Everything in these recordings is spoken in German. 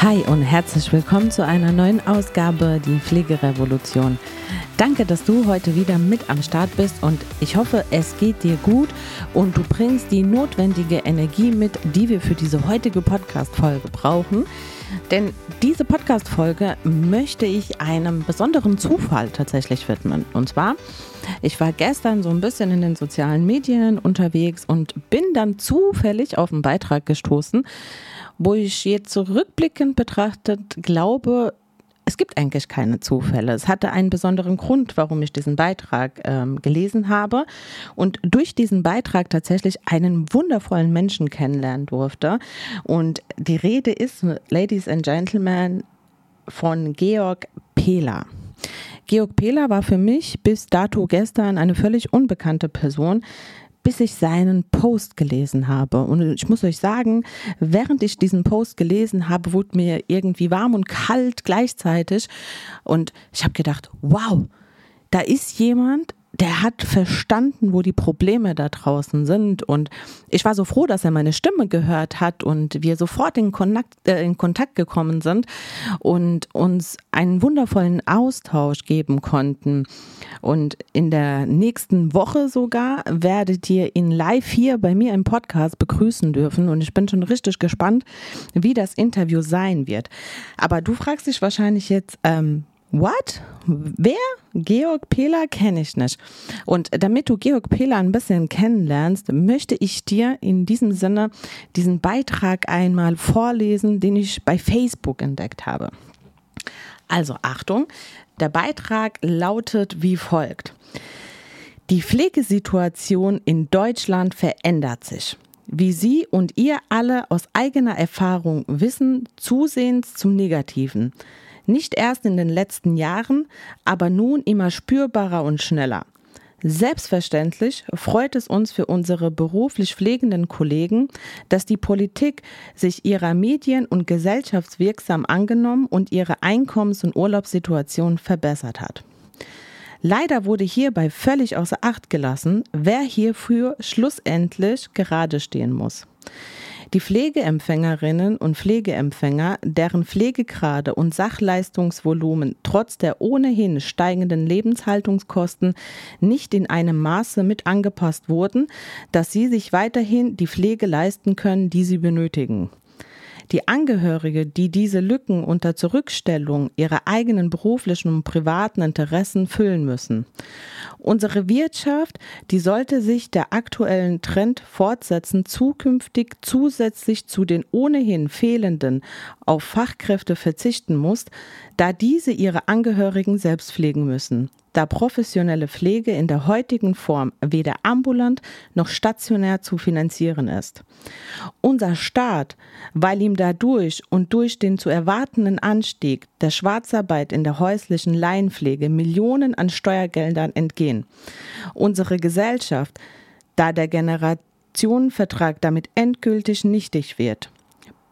Hi und herzlich willkommen zu einer neuen Ausgabe Die Pflegerevolution. Danke, dass du heute wieder mit am Start bist und ich hoffe, es geht dir gut und du bringst die notwendige Energie mit, die wir für diese heutige Podcast-Folge brauchen. Denn diese Podcast-Folge möchte ich einem besonderen Zufall tatsächlich widmen. Und zwar, ich war gestern so ein bisschen in den sozialen Medien unterwegs und bin dann zufällig auf einen Beitrag gestoßen, wo ich jetzt zurückblickend betrachtet glaube, es gibt eigentlich keine Zufälle. Es hatte einen besonderen Grund, warum ich diesen Beitrag ähm, gelesen habe und durch diesen Beitrag tatsächlich einen wundervollen Menschen kennenlernen durfte. Und die Rede ist, Ladies and Gentlemen, von Georg Pehler. Georg Pehler war für mich bis dato gestern eine völlig unbekannte Person bis ich seinen Post gelesen habe. Und ich muss euch sagen, während ich diesen Post gelesen habe, wurde mir irgendwie warm und kalt gleichzeitig. Und ich habe gedacht, wow, da ist jemand, der hat verstanden, wo die Probleme da draußen sind. Und ich war so froh, dass er meine Stimme gehört hat und wir sofort in Kontakt, äh, in Kontakt gekommen sind und uns einen wundervollen Austausch geben konnten. Und in der nächsten Woche sogar werdet ihr ihn live hier bei mir im Podcast begrüßen dürfen. Und ich bin schon richtig gespannt, wie das Interview sein wird. Aber du fragst dich wahrscheinlich jetzt, ähm, What? Wer? Georg Pehler kenne ich nicht. Und damit du Georg Pehler ein bisschen kennenlernst, möchte ich dir in diesem Sinne diesen Beitrag einmal vorlesen, den ich bei Facebook entdeckt habe. Also Achtung, der Beitrag lautet wie folgt. Die Pflegesituation in Deutschland verändert sich. Wie Sie und ihr alle aus eigener Erfahrung wissen, zusehends zum Negativen. Nicht erst in den letzten Jahren, aber nun immer spürbarer und schneller. Selbstverständlich freut es uns für unsere beruflich pflegenden Kollegen, dass die Politik sich ihrer medien- und gesellschaftswirksam angenommen und ihre Einkommens- und Urlaubssituation verbessert hat. Leider wurde hierbei völlig außer Acht gelassen, wer hierfür schlussendlich gerade stehen muss. Die Pflegeempfängerinnen und Pflegeempfänger, deren Pflegegrade und Sachleistungsvolumen trotz der ohnehin steigenden Lebenshaltungskosten nicht in einem Maße mit angepasst wurden, dass sie sich weiterhin die Pflege leisten können, die sie benötigen. Die Angehörige, die diese Lücken unter Zurückstellung ihrer eigenen beruflichen und privaten Interessen füllen müssen. Unsere Wirtschaft, die sollte sich der aktuellen Trend fortsetzen, zukünftig zusätzlich zu den ohnehin fehlenden auf Fachkräfte verzichten muss, da diese ihre Angehörigen selbst pflegen müssen da professionelle Pflege in der heutigen Form weder ambulant noch stationär zu finanzieren ist. Unser Staat, weil ihm dadurch und durch den zu erwartenden Anstieg der Schwarzarbeit in der häuslichen Laienpflege Millionen an Steuergeldern entgehen. Unsere Gesellschaft, da der Generationenvertrag damit endgültig nichtig wird.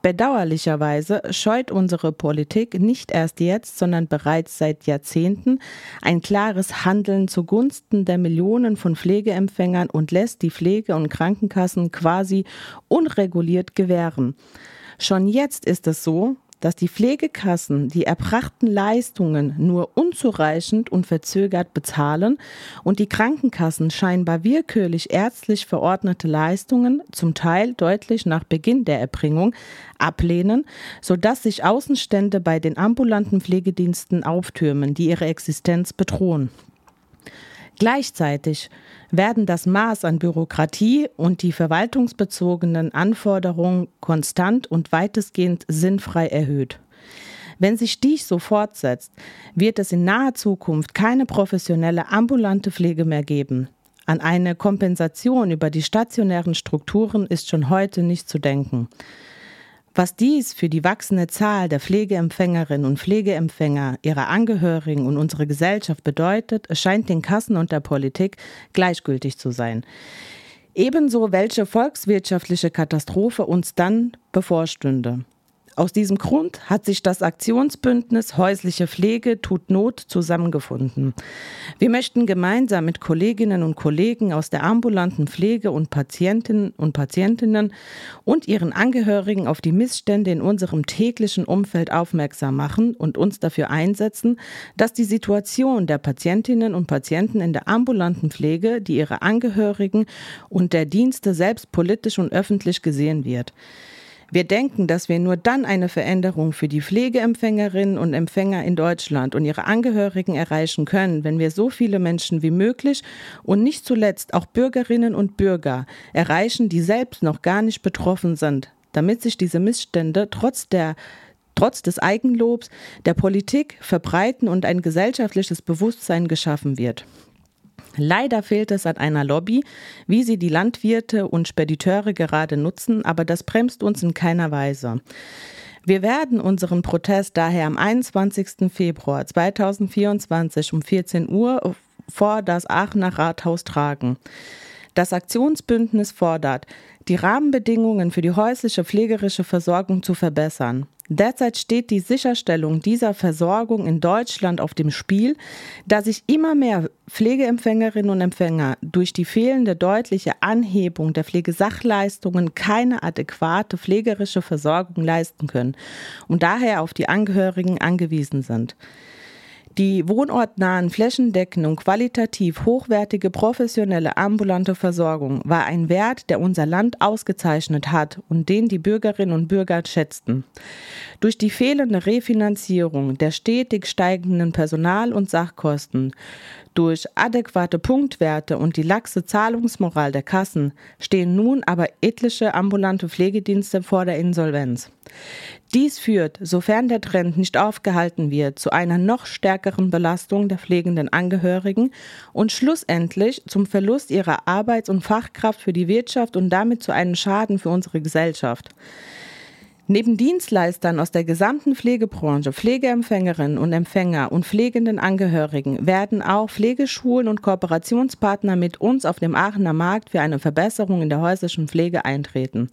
Bedauerlicherweise scheut unsere Politik nicht erst jetzt, sondern bereits seit Jahrzehnten ein klares Handeln zugunsten der Millionen von Pflegeempfängern und lässt die Pflege- und Krankenkassen quasi unreguliert gewähren. Schon jetzt ist es so, dass die Pflegekassen die erbrachten Leistungen nur unzureichend und verzögert bezahlen und die Krankenkassen scheinbar willkürlich ärztlich verordnete Leistungen, zum Teil deutlich nach Beginn der Erbringung, ablehnen, sodass sich Außenstände bei den ambulanten Pflegediensten auftürmen, die ihre Existenz bedrohen. Gleichzeitig werden das Maß an Bürokratie und die verwaltungsbezogenen Anforderungen konstant und weitestgehend sinnfrei erhöht. Wenn sich dies so fortsetzt, wird es in naher Zukunft keine professionelle ambulante Pflege mehr geben. An eine Kompensation über die stationären Strukturen ist schon heute nicht zu denken. Was dies für die wachsende Zahl der Pflegeempfängerinnen und Pflegeempfänger, ihrer Angehörigen und unsere Gesellschaft bedeutet, scheint den Kassen und der Politik gleichgültig zu sein. Ebenso welche volkswirtschaftliche Katastrophe uns dann bevorstünde. Aus diesem Grund hat sich das Aktionsbündnis Häusliche Pflege tut Not zusammengefunden. Wir möchten gemeinsam mit Kolleginnen und Kollegen aus der ambulanten Pflege und Patientinnen und Patientinnen und ihren Angehörigen auf die Missstände in unserem täglichen Umfeld aufmerksam machen und uns dafür einsetzen, dass die Situation der Patientinnen und Patienten in der ambulanten Pflege, die ihre Angehörigen und der Dienste selbst politisch und öffentlich gesehen wird. Wir denken, dass wir nur dann eine Veränderung für die Pflegeempfängerinnen und Empfänger in Deutschland und ihre Angehörigen erreichen können, wenn wir so viele Menschen wie möglich und nicht zuletzt auch Bürgerinnen und Bürger erreichen, die selbst noch gar nicht betroffen sind, damit sich diese Missstände trotz der trotz des Eigenlobs der Politik verbreiten und ein gesellschaftliches Bewusstsein geschaffen wird. Leider fehlt es an einer Lobby, wie sie die Landwirte und Spediteure gerade nutzen, aber das bremst uns in keiner Weise. Wir werden unseren Protest daher am 21. Februar 2024 um 14 Uhr vor das Aachener Rathaus tragen. Das Aktionsbündnis fordert, die Rahmenbedingungen für die häusliche pflegerische Versorgung zu verbessern. Derzeit steht die Sicherstellung dieser Versorgung in Deutschland auf dem Spiel, da sich immer mehr Pflegeempfängerinnen und Empfänger durch die fehlende deutliche Anhebung der Pflegesachleistungen keine adäquate pflegerische Versorgung leisten können und daher auf die Angehörigen angewiesen sind. Die wohnortnahen, flächendeckende und qualitativ hochwertige professionelle ambulante Versorgung war ein Wert, der unser Land ausgezeichnet hat und den die Bürgerinnen und Bürger schätzten. Durch die fehlende Refinanzierung der stetig steigenden Personal- und Sachkosten, durch adäquate Punktwerte und die laxe Zahlungsmoral der Kassen stehen nun aber etliche ambulante Pflegedienste vor der Insolvenz. Dies führt, sofern der Trend nicht aufgehalten wird, zu einer noch stärkeren Belastung der pflegenden Angehörigen und schlussendlich zum Verlust ihrer Arbeits- und Fachkraft für die Wirtschaft und damit zu einem Schaden für unsere Gesellschaft. Neben Dienstleistern aus der gesamten Pflegebranche, Pflegeempfängerinnen und Empfänger und pflegenden Angehörigen werden auch Pflegeschulen und Kooperationspartner mit uns auf dem Aachener Markt für eine Verbesserung in der häuslichen Pflege eintreten.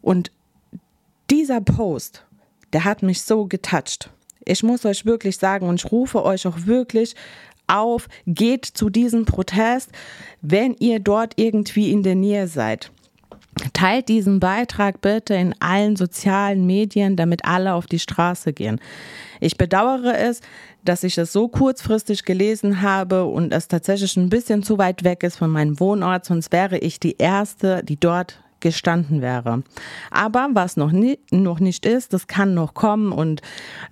Und dieser Post, der hat mich so getoucht. Ich muss euch wirklich sagen und ich rufe euch auch wirklich auf, geht zu diesem Protest, wenn ihr dort irgendwie in der Nähe seid. Teilt diesen Beitrag bitte in allen sozialen Medien, damit alle auf die Straße gehen. Ich bedauere es, dass ich es so kurzfristig gelesen habe und es tatsächlich ein bisschen zu weit weg ist von meinem Wohnort, sonst wäre ich die Erste, die dort gestanden wäre. Aber was noch, nie, noch nicht ist, das kann noch kommen und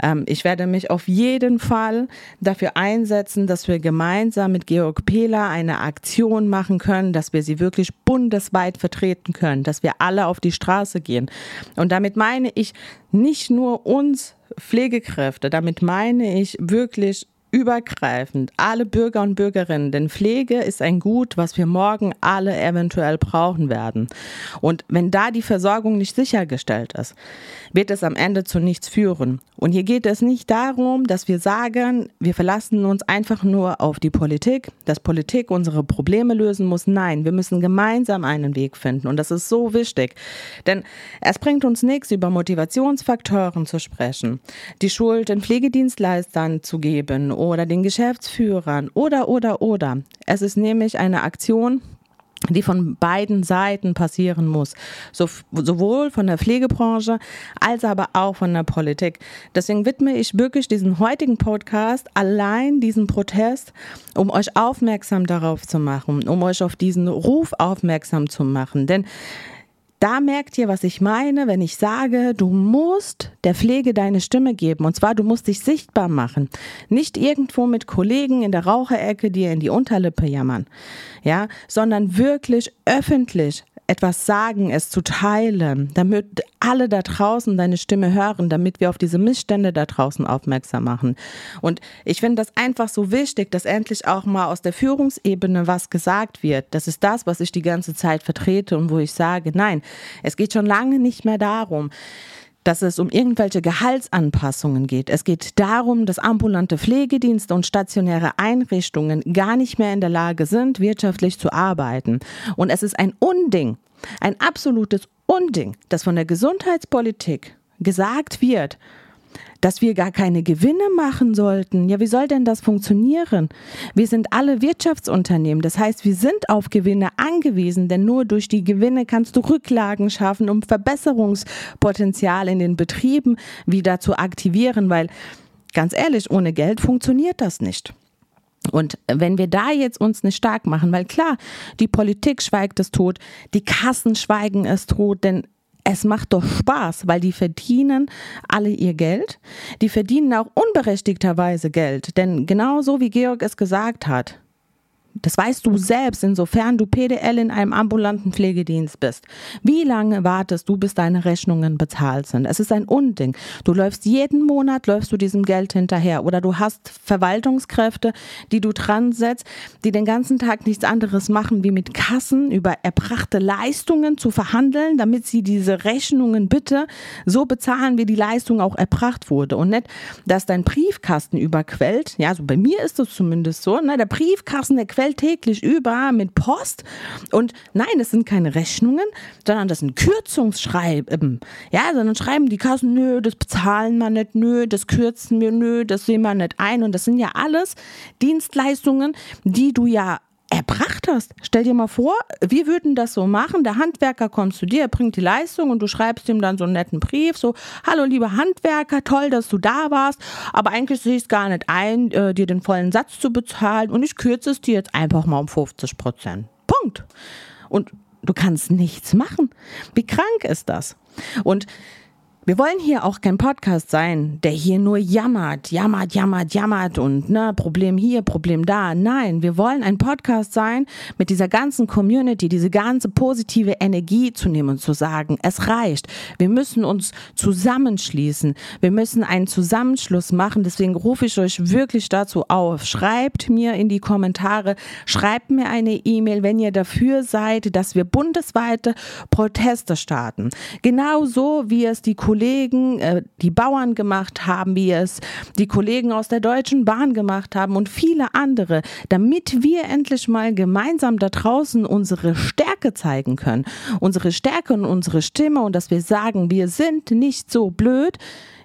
ähm, ich werde mich auf jeden Fall dafür einsetzen, dass wir gemeinsam mit Georg Pehler eine Aktion machen können, dass wir sie wirklich bundesweit vertreten können, dass wir alle auf die Straße gehen. Und damit meine ich nicht nur uns Pflegekräfte, damit meine ich wirklich übergreifend alle Bürger und Bürgerinnen, denn Pflege ist ein Gut, was wir morgen alle eventuell brauchen werden. Und wenn da die Versorgung nicht sichergestellt ist, wird es am Ende zu nichts führen. Und hier geht es nicht darum, dass wir sagen, wir verlassen uns einfach nur auf die Politik, dass Politik unsere Probleme lösen muss. Nein, wir müssen gemeinsam einen Weg finden. Und das ist so wichtig. Denn es bringt uns nichts, über Motivationsfaktoren zu sprechen, die Schuld den Pflegedienstleistern zu geben oder den Geschäftsführern oder, oder, oder. Es ist nämlich eine Aktion, die von beiden Seiten passieren muss. So, sowohl von der Pflegebranche als aber auch von der Politik. Deswegen widme ich wirklich diesen heutigen Podcast allein diesem Protest, um euch aufmerksam darauf zu machen, um euch auf diesen Ruf aufmerksam zu machen. Denn da merkt ihr, was ich meine, wenn ich sage, du musst der Pflege deine Stimme geben. Und zwar, du musst dich sichtbar machen. Nicht irgendwo mit Kollegen in der Raucherecke dir in die Unterlippe jammern. Ja, sondern wirklich öffentlich etwas sagen, es zu teilen, damit alle da draußen deine Stimme hören, damit wir auf diese Missstände da draußen aufmerksam machen. Und ich finde das einfach so wichtig, dass endlich auch mal aus der Führungsebene was gesagt wird. Das ist das, was ich die ganze Zeit vertrete und wo ich sage, nein, es geht schon lange nicht mehr darum, dass es um irgendwelche Gehaltsanpassungen geht. Es geht darum, dass ambulante Pflegedienste und stationäre Einrichtungen gar nicht mehr in der Lage sind, wirtschaftlich zu arbeiten. Und es ist ein Unding, ein absolutes Unding, dass von der Gesundheitspolitik gesagt wird, dass wir gar keine Gewinne machen sollten. Ja, wie soll denn das funktionieren? Wir sind alle Wirtschaftsunternehmen. Das heißt, wir sind auf Gewinne angewiesen, denn nur durch die Gewinne kannst du Rücklagen schaffen, um Verbesserungspotenzial in den Betrieben wieder zu aktivieren, weil ganz ehrlich, ohne Geld funktioniert das nicht. Und wenn wir da jetzt uns nicht stark machen, weil klar, die Politik schweigt es tot, die Kassen schweigen es tot, denn es macht doch Spaß, weil die verdienen alle ihr Geld. Die verdienen auch unberechtigterweise Geld. Denn genauso wie Georg es gesagt hat, das weißt du selbst, insofern du PDL in einem ambulanten Pflegedienst bist. Wie lange wartest du, bis deine Rechnungen bezahlt sind? Es ist ein Unding. Du läufst jeden Monat, läufst du diesem Geld hinterher. Oder du hast Verwaltungskräfte, die du dran setzt, die den ganzen Tag nichts anderes machen, wie mit Kassen über erbrachte Leistungen zu verhandeln, damit sie diese Rechnungen bitte so bezahlen, wie die Leistung auch erbracht wurde. Und nicht, dass dein Briefkasten überquellt. Ja, so bei mir ist es zumindest so. Ne? Der Briefkasten, der quält täglich über mit Post. Und nein, das sind keine Rechnungen, sondern das sind Kürzungsschreiben. Ja, sondern schreiben die Kassen, nö, das bezahlen wir nicht, nö, das kürzen wir, nö, das sehen wir nicht ein. Und das sind ja alles Dienstleistungen, die du ja erbracht hast. Stell dir mal vor, wir würden das so machen. Der Handwerker kommt zu dir, bringt die Leistung und du schreibst ihm dann so einen netten Brief, so, hallo lieber Handwerker, toll, dass du da warst, aber eigentlich sehe ich es gar nicht ein, äh, dir den vollen Satz zu bezahlen und ich kürze es dir jetzt einfach mal um 50 Prozent. Punkt. Und du kannst nichts machen. Wie krank ist das? Und wir wollen hier auch kein Podcast sein, der hier nur jammert, jammert, jammert, jammert und ne, Problem hier, Problem da. Nein, wir wollen ein Podcast sein mit dieser ganzen Community, diese ganze positive Energie zu nehmen und zu sagen, es reicht. Wir müssen uns zusammenschließen. Wir müssen einen Zusammenschluss machen. Deswegen rufe ich euch wirklich dazu auf. Schreibt mir in die Kommentare, schreibt mir eine E-Mail, wenn ihr dafür seid, dass wir bundesweite Proteste starten. Genauso wie es die Kollegen Kollegen, äh, die Bauern gemacht haben, wie es die Kollegen aus der Deutschen Bahn gemacht haben und viele andere, damit wir endlich mal gemeinsam da draußen unsere Stärke zeigen können. Unsere Stärke und unsere Stimme und dass wir sagen, wir sind nicht so blöd,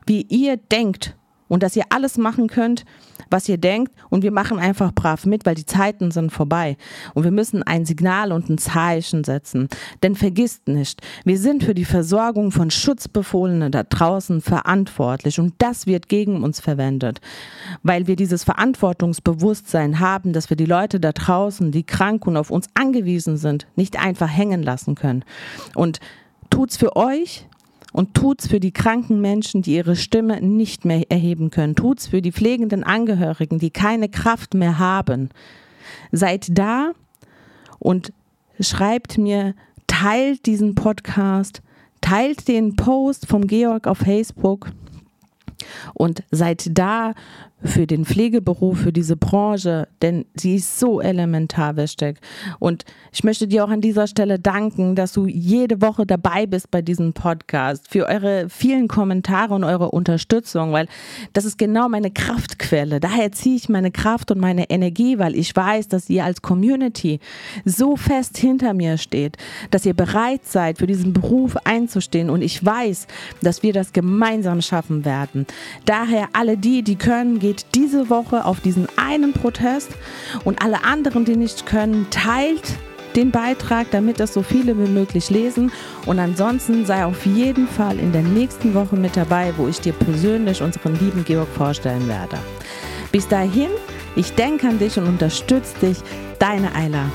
wie ihr denkt und dass ihr alles machen könnt, was ihr denkt und wir machen einfach brav mit, weil die Zeiten sind vorbei und wir müssen ein Signal und ein Zeichen setzen. Denn vergisst nicht, wir sind für die Versorgung von Schutzbefohlenen da draußen verantwortlich und das wird gegen uns verwendet, weil wir dieses Verantwortungsbewusstsein haben, dass wir die Leute da draußen, die krank und auf uns angewiesen sind, nicht einfach hängen lassen können. Und tut's für euch, und tut's für die kranken Menschen, die ihre Stimme nicht mehr erheben können. Tut's für die pflegenden Angehörigen, die keine Kraft mehr haben. Seid da und schreibt mir, teilt diesen Podcast, teilt den Post vom Georg auf Facebook und seid da für den Pflegeberuf, für diese Branche, denn sie ist so elementar wichtig. Und ich möchte dir auch an dieser Stelle danken, dass du jede Woche dabei bist bei diesem Podcast, für eure vielen Kommentare und eure Unterstützung, weil das ist genau meine Kraftquelle. Daher ziehe ich meine Kraft und meine Energie, weil ich weiß, dass ihr als Community so fest hinter mir steht, dass ihr bereit seid, für diesen Beruf einzustehen. Und ich weiß, dass wir das gemeinsam schaffen werden. Daher alle die, die können, geht diese Woche auf diesen einen Protest und alle anderen, die nicht können, teilt den Beitrag, damit das so viele wie möglich lesen. Und ansonsten sei auf jeden Fall in der nächsten Woche mit dabei, wo ich dir persönlich unseren lieben Georg vorstellen werde. Bis dahin, ich denke an dich und unterstütze dich, deine Eila.